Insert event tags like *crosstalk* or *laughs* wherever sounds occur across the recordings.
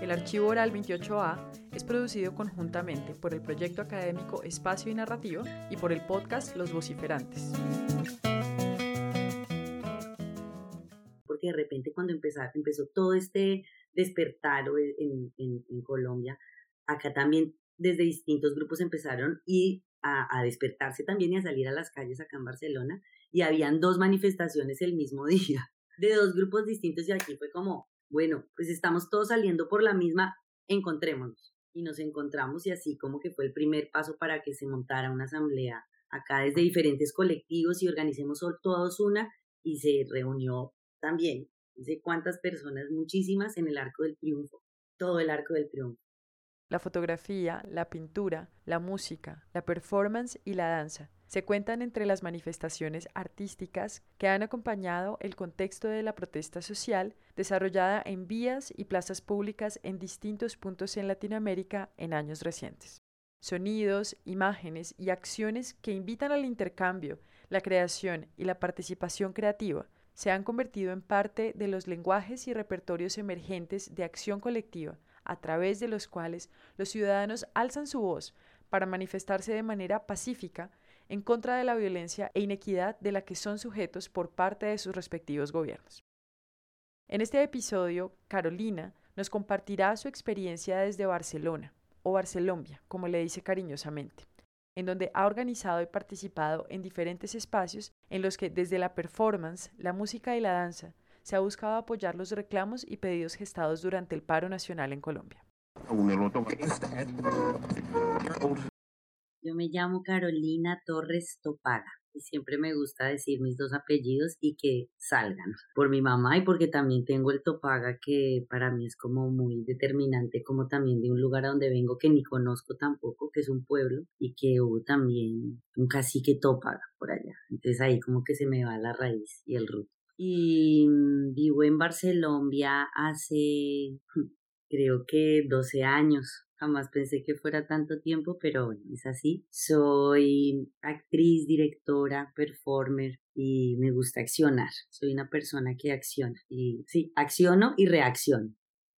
El archivo oral 28A es producido conjuntamente por el proyecto académico Espacio y Narrativa y por el podcast Los Vociferantes. Porque de repente cuando empezó, empezó todo este despertar en, en, Colombia. Acá también desde distintos grupos empezaron y a, despertarse también y a salir a las calles acá en Barcelona y habían dos manifestaciones el mismo *laughs* día de dos grupos distintos y aquí fue como, bueno, pues estamos todos saliendo por la misma, encontrémonos y nos encontramos y así como que fue el primer paso para que se montara una asamblea acá desde diferentes colectivos y organicemos todos una y se reunió también de cuántas personas, muchísimas en el Arco del Triunfo, todo el Arco del Triunfo. La fotografía, la pintura, la música, la performance y la danza se cuentan entre las manifestaciones artísticas que han acompañado el contexto de la protesta social desarrollada en vías y plazas públicas en distintos puntos en Latinoamérica en años recientes. Sonidos, imágenes y acciones que invitan al intercambio, la creación y la participación creativa se han convertido en parte de los lenguajes y repertorios emergentes de acción colectiva, a través de los cuales los ciudadanos alzan su voz para manifestarse de manera pacífica en contra de la violencia e inequidad de la que son sujetos por parte de sus respectivos gobiernos. En este episodio, Carolina nos compartirá su experiencia desde Barcelona, o Barcelombia, como le dice cariñosamente, en donde ha organizado y participado en diferentes espacios en los que desde la performance, la música y la danza se ha buscado apoyar los reclamos y pedidos gestados durante el paro nacional en Colombia. Yo me llamo Carolina Torres Topaga y siempre me gusta decir mis dos apellidos y que salgan por mi mamá y porque también tengo el Topaga que para mí es como muy determinante como también de un lugar a donde vengo que ni conozco tampoco que es un pueblo y que hubo también un cacique Topaga por allá. Entonces ahí como que se me va la raíz y el root y mm, vivo en Barcelona hace creo que 12 años Jamás pensé que fuera tanto tiempo, pero bueno, es así. Soy actriz, directora, performer y me gusta accionar. Soy una persona que acciona. Y sí, acciono y reacciono.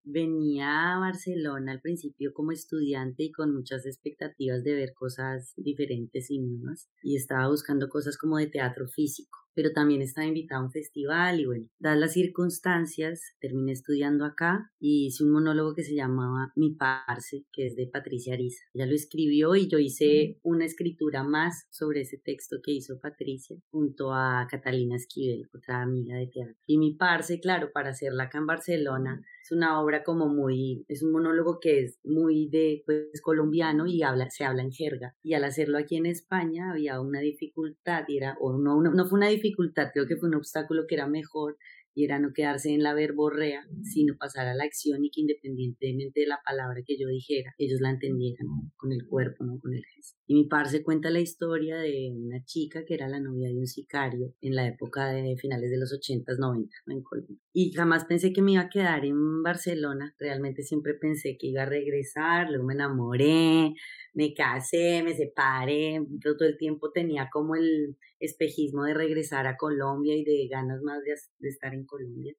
Venía a Barcelona al principio como estudiante y con muchas expectativas de ver cosas diferentes y nuevas. Y estaba buscando cosas como de teatro físico pero también estaba invitada a un festival y bueno, dadas las circunstancias, terminé estudiando acá y hice un monólogo que se llamaba Mi Parce, que es de Patricia Ariza. Ella lo escribió y yo hice una escritura más sobre ese texto que hizo Patricia junto a Catalina Esquivel, otra amiga de teatro. Y Mi Parce, claro, para hacerla acá en Barcelona, es una obra como muy, es un monólogo que es muy de pues, colombiano y habla, se habla en jerga. Y al hacerlo aquí en España había una dificultad, y era, o no, no, no fue una dificultad, creo que fue un obstáculo que era mejor y era no quedarse en la verborrea, sino pasar a la acción y que independientemente de la palabra que yo dijera, ellos la entendieran con el cuerpo, no con el gesto. Y mi se cuenta la historia de una chica que era la novia de un sicario en la época de finales de los 80s, 90 en Colombia. Y jamás pensé que me iba a quedar en Barcelona, realmente siempre pensé que iba a regresar, luego me enamoré, me casé, me separé, todo el tiempo tenía como el espejismo de regresar a Colombia y de ganas más de, estar en Colombia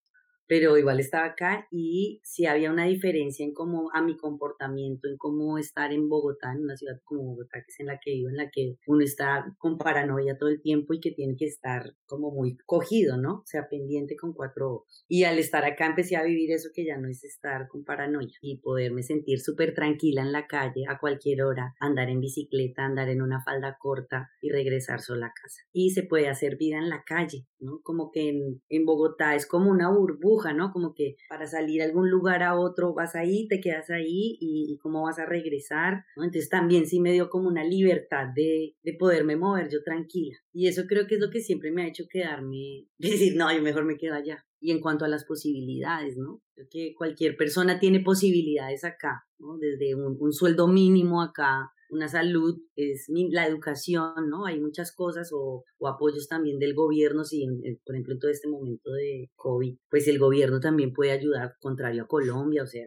pero igual estaba acá y sí había una diferencia en cómo a mi comportamiento, en cómo estar en Bogotá, en una ciudad como Bogotá, que es en la que vivo, en la que uno está con paranoia todo el tiempo y que tiene que estar como muy cogido, ¿no? O sea, pendiente con cuatro ojos. Y al estar acá empecé a vivir eso que ya no es estar con paranoia y poderme sentir súper tranquila en la calle a cualquier hora, andar en bicicleta, andar en una falda corta y regresar sola a casa. Y se puede hacer vida en la calle, ¿no? Como que en, en Bogotá es como una burbuja ¿no? Como que para salir a algún lugar a otro vas ahí, te quedas ahí y, cómo vas a regresar, Entonces también sí me dio como una libertad de, de poderme mover yo tranquila. Y eso creo que es lo que siempre me ha hecho quedarme, *laughs* decir, no, yo mejor me quedo allá. Y en cuanto a las posibilidades, ¿no? Creo que cualquier persona tiene posibilidades acá, ¿no? Desde un sueldo mínimo acá una salud, es la educación, ¿no? Hay muchas cosas o, apoyos también del gobierno, si por ejemplo en todo este momento de COVID, pues el gobierno también puede ayudar, contrario a Colombia, o sea,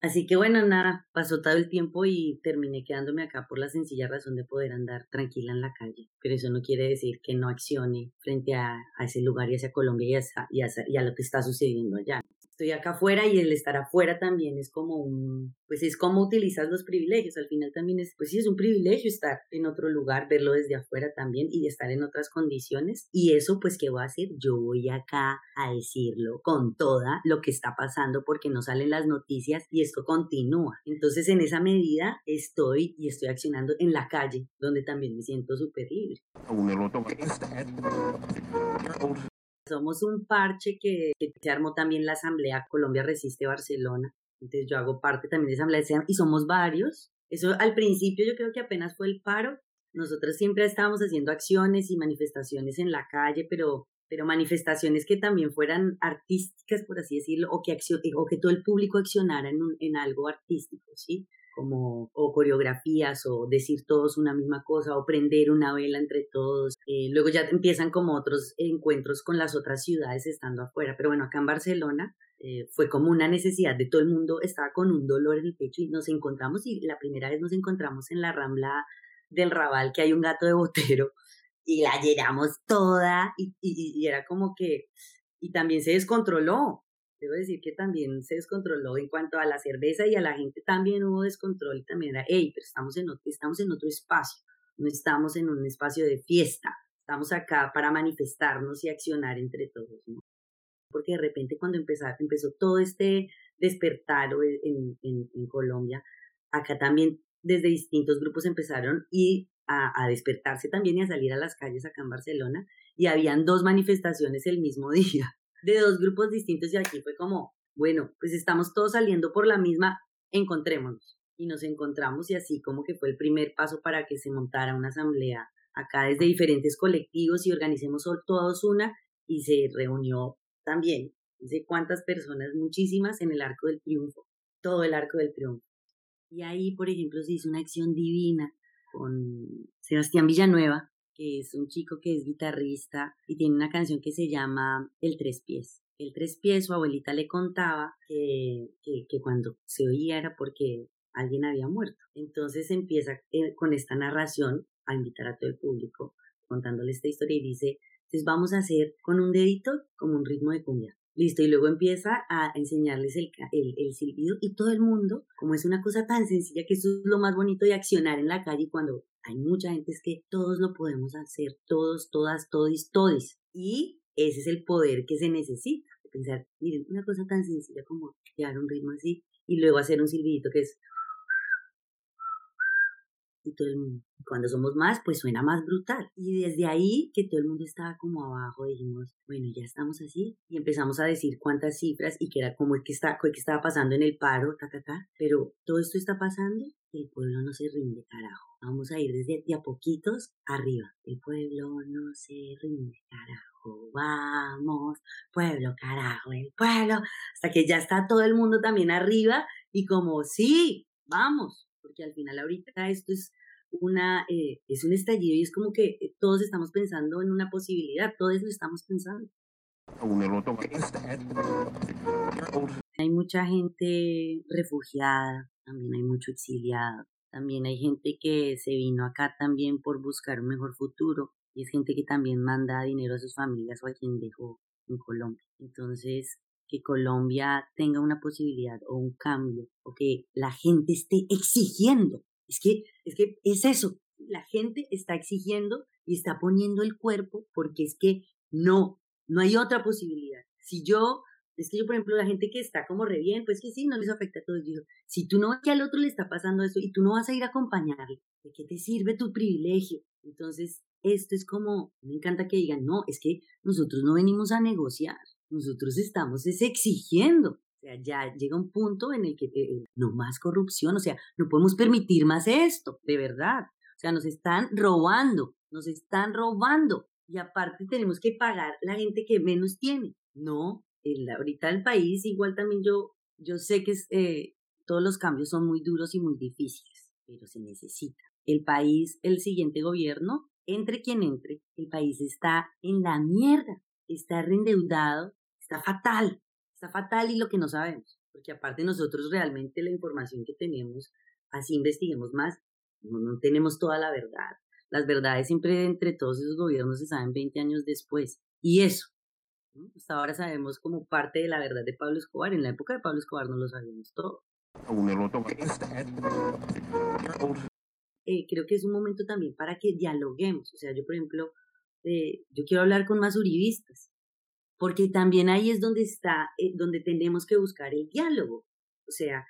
Así que bueno, nada, pasó todo el tiempo y terminé quedándome acá por la sencilla razón de poder andar tranquila en la calle. Pero eso no quiere decir que no accione frente a, a ese lugar y hacia Colombia y, y a lo que está sucediendo allá estoy acá afuera y el estar afuera también es como un, pues es como utilizas los privilegios, al final también es, pues sí, es un privilegio estar en otro lugar, verlo desde afuera también y estar en otras condiciones y eso pues qué voy a hacer, yo voy acá a decirlo con toda lo que está pasando porque no salen las noticias y esto continúa. Entonces en esa medida estoy y estoy accionando en la calle donde también me siento súper libre. Somos un parche que, se armó también la Asamblea Colombia Resiste Barcelona. Entonces yo hago parte también de esa asamblea y somos varios. Eso al principio yo creo que apenas fue el paro. Nosotros siempre estábamos haciendo acciones y manifestaciones en la calle, pero, pero manifestaciones que también fueran artísticas, por así decirlo, o que, o que todo el público accionara en, en algo artístico, ¿sí? Como o coreografías o decir todos una misma cosa o prender una vela entre todos. Eh, luego ya empiezan como otros encuentros con las otras ciudades estando afuera. Pero bueno, acá en Barcelona eh, fue como una necesidad de todo el mundo, estaba con un dolor en el pecho y nos encontramos y la primera vez nos encontramos en la rambla del Raval que hay un gato de botero y la llenamos toda y, y era como que y también se descontroló debo decir que también se descontroló en cuanto a la cerveza y a la gente también hubo descontrol y también era, hey, pero estamos en otro, estamos en otro espacio, no estamos en un espacio de fiesta, estamos acá para manifestarnos y accionar entre todos, ¿no? Porque de repente cuando empezó, empezó todo este despertar en, en, en Colombia, acá también desde distintos grupos empezaron y a, a, despertarse también y a salir a las calles acá en Barcelona y habían dos manifestaciones el mismo *laughs* día de dos grupos distintos y aquí fue como, bueno, pues estamos todos saliendo por la misma, encontrémonos. Y nos encontramos y así como que fue el primer paso para que se montara una asamblea acá desde diferentes colectivos y organicemos todos una y se reunió también, no sé cuántas personas, muchísimas en el Arco del Triunfo, todo el Arco del Triunfo. Y ahí, por ejemplo, se hizo una acción divina con Sebastián Villanueva, que es un chico que es guitarrista y tiene una canción que se llama El Tres Pies. El Tres Pies, su abuelita le contaba que, que, cuando se oía era porque alguien había muerto. Entonces empieza eh, con esta narración a invitar a todo el público contándole esta historia y dice, entonces vamos a hacer con un dedito como un ritmo de cumbia. Listo, y luego empieza a enseñarles el, el, el, silbido y todo el mundo, como es una cosa tan sencilla que eso es lo más bonito de accionar en la calle cuando hay mucha gente es que todos lo podemos hacer, todos, todas, todis, todis. Y ese es el poder que se necesita. Pensar, miren, una cosa tan sencilla como crear un ritmo así y luego hacer un silbidito que es y todo el mundo. Cuando somos más, pues suena más brutal. Y desde ahí, que todo el mundo estaba como abajo, dijimos, bueno, ya estamos así. Y empezamos a decir cuántas cifras y que era como el que, está, que estaba pasando en el paro, ta, ta, ta. Pero todo esto está pasando y el pueblo no se rinde, carajo. Vamos a ir desde de a poquitos arriba. El pueblo no se rinde, carajo. Vamos, pueblo, carajo, el pueblo. Hasta que ya está todo el mundo también arriba y como, sí, vamos, porque al final ahorita esto es una, eh, es un estallido y es como que eh, todos estamos pensando en una posibilidad, todos lo estamos pensando. Hay mucha gente refugiada, también hay mucho exiliado, también hay gente que se vino acá también por buscar un mejor futuro y es gente que también manda dinero a sus familias o a quien dejó en Colombia. Entonces, que Colombia tenga una posibilidad o un cambio o que la gente esté exigiendo. Es que es que es eso, la gente está exigiendo y está poniendo el cuerpo porque es que no, no hay otra posibilidad. Si yo, es que yo, por ejemplo, la gente que está como re bien, pues que sí, no les afecta a todos. Si tú no que al otro le está pasando eso y tú no vas a ir a acompañarle, ¿de qué te sirve tu privilegio? Entonces, esto es como, me encanta que digan, no, es que nosotros no venimos a negociar, nosotros estamos es exigiendo. O sea, ya llega un punto en el que eh, no más corrupción, o sea, no podemos permitir más esto, de verdad. O sea, nos están robando, nos están robando. Y aparte tenemos que pagar la gente que menos tiene. No, el, ahorita el país, igual también yo, yo sé que es, eh, todos los cambios son muy duros y muy difíciles, pero se necesita. el país, el siguiente gobierno, entre quien entre, el país está en la mierda, está reendeudado, está fatal, está fatal y lo que no sabemos, porque aparte nosotros realmente la información que tenemos, así investiguemos más, no, tenemos toda la verdad. Las verdades siempre entre todos esos gobiernos se saben 20 años después. Y eso, hasta ahora sabemos como parte de la verdad de Pablo Escobar. En la época de Pablo Escobar no lo sabíamos todo. Eh, creo que es un momento también para que dialoguemos. O sea, yo, por ejemplo, eh, yo quiero hablar con más uribistas, porque también ahí es donde está, eh, donde tenemos que buscar el diálogo. O sea,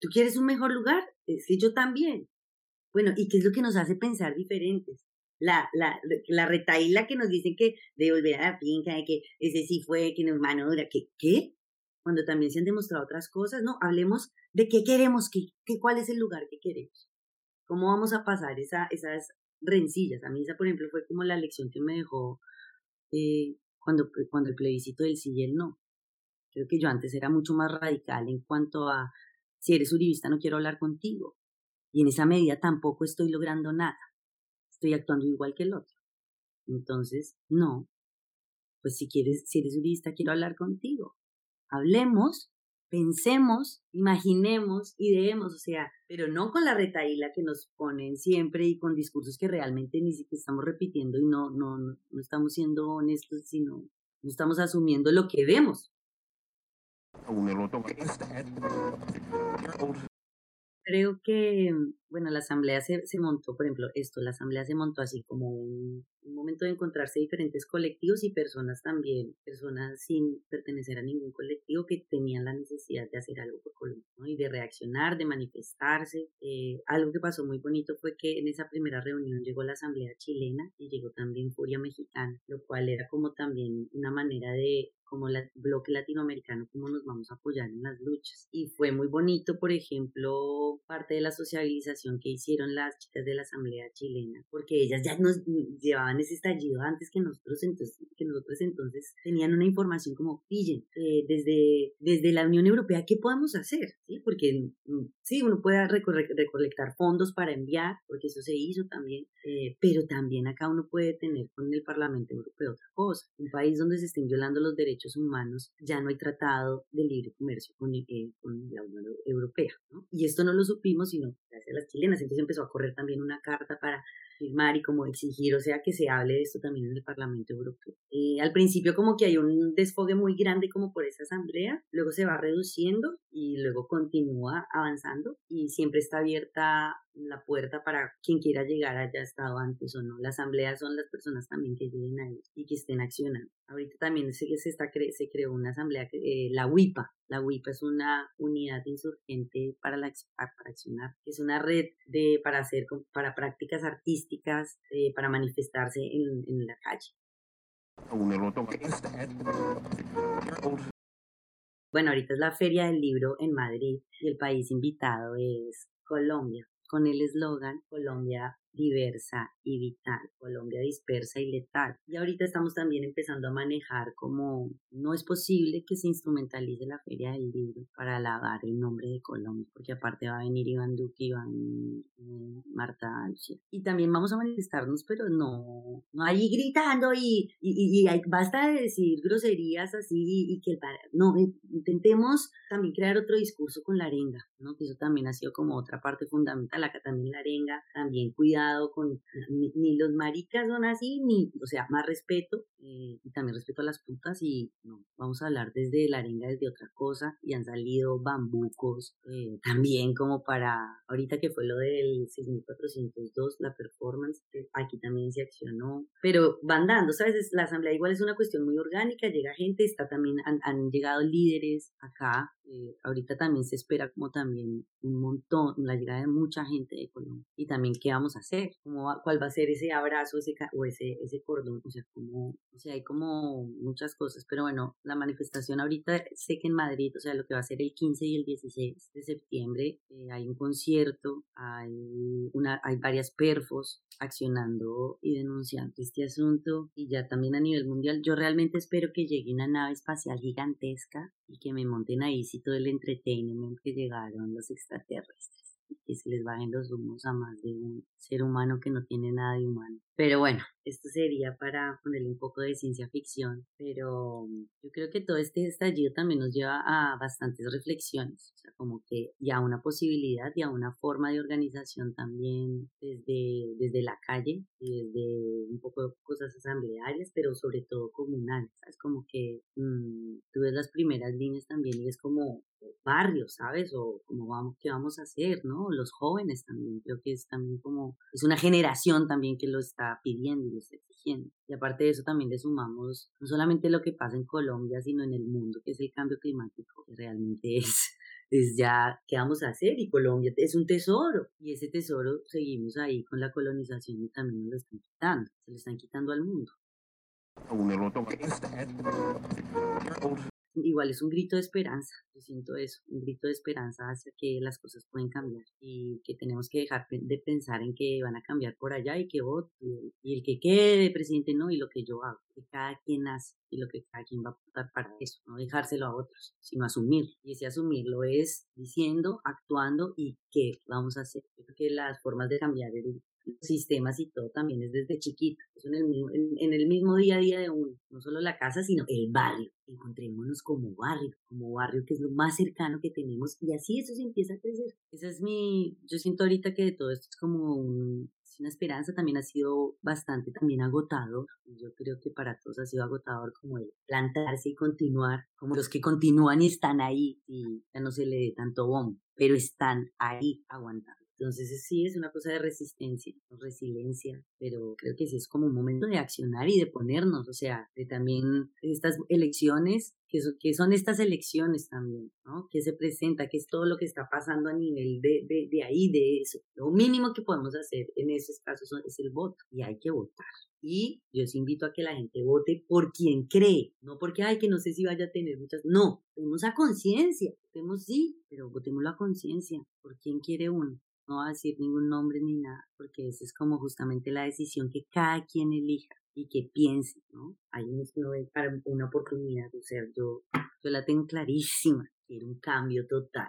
¿tú quieres un mejor lugar? Es que yo también. Bueno, ¿y qué es lo que nos hace pensar diferentes? La, la, la retaíla que nos dicen que de volver a la finca, de que ese sí fue, que nos mano que ¿qué? Cuando también se han demostrado otras cosas, ¿no? Hablemos de qué queremos, qué, qué, cuál es el lugar que queremos. ¿Cómo vamos a pasar esa, esas rencillas? A mí esa, por ejemplo, fue como la lección que me dejó eh, cuando, cuando el plebiscito del sí y el no. Creo que yo antes era mucho más radical en cuanto a, si eres uribista no quiero hablar contigo. Y en esa medida tampoco estoy logrando nada. Estoy actuando igual que el otro. Entonces, no. Pues si quieres, si eres uribista, quiero hablar contigo. Hablemos pensemos, imaginemos, ideemos, o sea, pero no con la retaíla que nos ponen siempre y con discursos que realmente ni siquiera estamos repitiendo y no, no, no estamos siendo honestos, sino no estamos asumiendo lo que vemos. Creo que, bueno, la asamblea se, se montó, por ejemplo, esto, la asamblea se montó así como un, un momento de encontrarse diferentes colectivos y personas también, personas sin pertenecer a ningún colectivo que tenían la necesidad de hacer algo por Colombia ¿no? y de reaccionar, de manifestarse. Eh, algo que pasó muy bonito fue que en esa primera reunión llegó la Asamblea chilena y llegó también Furia Mexicana, lo cual era como también una manera de como el bloque latinoamericano, cómo nos vamos a apoyar en las luchas. Y fue muy bonito, por ejemplo, parte de la socialización que hicieron las chicas de la Asamblea chilena, porque ellas ya nos llevaban ese estallido antes que nosotros, entonces, que nosotros entonces tenían una información como, pillen, eh, desde, desde la Unión Europea, ¿qué podemos hacer? ¿Sí? Porque mm, sí, uno puede recolectar fondos para enviar, porque eso se hizo también, eh, pero también acá uno puede tener con el Parlamento Europeo otra cosa. Un país donde se estén violando los derechos humanos, ya no hay tratado de libre comercio con, eh, con la Unión Europea. ¿no? Y esto no lo supimos, sino gracias a las chilenas. Entonces empezó a correr también una carta para firmar y como exigir, o sea, que se hable de esto también en el Parlamento Europeo. Eh, al principio como que hay un desfogue muy grande como por esa asamblea, luego se va reduciendo y luego continúa avanzando y siempre está abierta la puerta para quien quiera llegar haya estado antes o no. La asamblea son las personas también que lleguen ahí y que estén accionando. Ahorita también se, se, está, se creó una asamblea, eh, la WIPA. La WIPA es una unidad insurgente para, la, para accionar. Es una red de, para, hacer, para prácticas artísticas, eh, para manifestarse en, en la calle. Bueno, ahorita es la Feria del Libro en Madrid y el país invitado es Colombia con el eslogan Colombia diversa y vital, Colombia dispersa y letal. Y ahorita estamos también empezando a manejar como no es posible que se instrumentalice la Feria del Libro para alabar el nombre de Colombia, porque aparte va a venir Iván Duque, y eh, Marta Alcia. Y también vamos a manifestarnos, pero no, no ahí gritando y, y, y, basta de decir groserías así y, que el no, eh, intentemos también crear otro discurso con la arenga, ¿no? Que eso también ha sido como otra parte fundamental, acá también la arenga, también cuidar con, ni, los maricas son así, ni, o sea, más respeto, eh, y también respeto a las putas, y no, vamos a hablar desde la arenga, desde otra cosa, y han salido bambucos, eh, *laughs* también como para, ahorita que fue lo del 6402, la performance, aquí también se accionó, pero van dando, ¿sabes? La asamblea igual es una cuestión muy orgánica, llega gente, está también, han, han llegado líderes acá, eh, ahorita también se espera como también un montón, la llegada de mucha gente de Colombia, y también qué vamos a hacer, cuál va a ser ese abrazo ese, o ese, ese cordón, o sea, como, o sea, hay como muchas cosas, pero bueno, la manifestación ahorita sé que en Madrid, o sea, lo que va a ser el 15 y el 16 de septiembre, eh, hay un concierto, hay, una, hay varias perfos accionando y denunciando este asunto, y ya también a nivel mundial, yo realmente espero que llegue una nave espacial gigantesca y que me monten ahí sí todo el entretenimiento que llegaron los extraterrestres que se les bajen los humos a más de un ser humano que no tiene nada de humano. Pero bueno, esto sería para ponerle un poco de ciencia ficción, pero yo creo que todo este estallido también nos lleva a bastantes reflexiones, o sea, como que ya una posibilidad, ya una forma de organización también desde, desde la calle desde un poco cosas asamblearias, pero sobre todo comunales, es como que mm, tú ves las primeras líneas también y es como barrio, ¿sabes? O como vamos, qué vamos a hacer, ¿no? Los jóvenes también, creo que es también como, es una generación también que lo está pidiendo y lo está exigiendo. Y aparte de eso también le sumamos no solamente lo que pasa en Colombia, sino en el mundo, que es el cambio climático, que realmente *laughs* es, ya, ¿qué vamos a hacer? Y Colombia es un tesoro, y ese tesoro seguimos ahí con la colonización y también nos lo están quitando, se lo están quitando al mundo igual es un grito de esperanza, yo siento eso, un grito de esperanza hacia que las cosas pueden cambiar y que tenemos que dejar de pensar en que van a cambiar por allá y que vote y el que quede presidente no y lo que yo hago, que cada quien hace y lo que cada quien va a aportar para eso, no dejárselo a otros, sino asumir y ese asumirlo es diciendo, actuando y qué vamos a hacer. Yo creo que las formas de cambiar el, sistemas y todo también es desde chiquito, es en el, mismo, en, el mismo día a día de uno, no solo la casa, sino el barrio. Encontrémonos como barrio, como barrio que es lo más cercano que tenemos y así eso se empieza a crecer. Esa es mi, yo siento ahorita que todo esto es como un, una esperanza, también ha sido bastante también agotador. Yo creo que para todos ha sido agotador como el plantarse y continuar, como los que continúan y están ahí y ya no se le dé tanto bombo, pero están ahí aguantando. Entonces sí es una cosa de resistencia, resiliencia, pero creo que sí es como un momento de accionar y de ponernos, o sea, de también estas elecciones, que son, estas elecciones también, ¿no? Que se presenta, que es todo lo que está pasando a nivel de, de, ahí, de eso. Lo mínimo que podemos hacer en esos casos es el voto y hay que votar. Y yo os invito a que la gente vote por quien cree, no porque, ay, que no sé si vaya a tener muchas. No, tenemos a conciencia, votemos sí, pero votemos a conciencia, por quien quiere uno no va a decir ningún nombre ni nada, porque esa es como justamente la decisión que cada quien elija y que piense, ¿no? Hay una oportunidad, o sea, yo, yo la tengo clarísima, quiero un cambio total.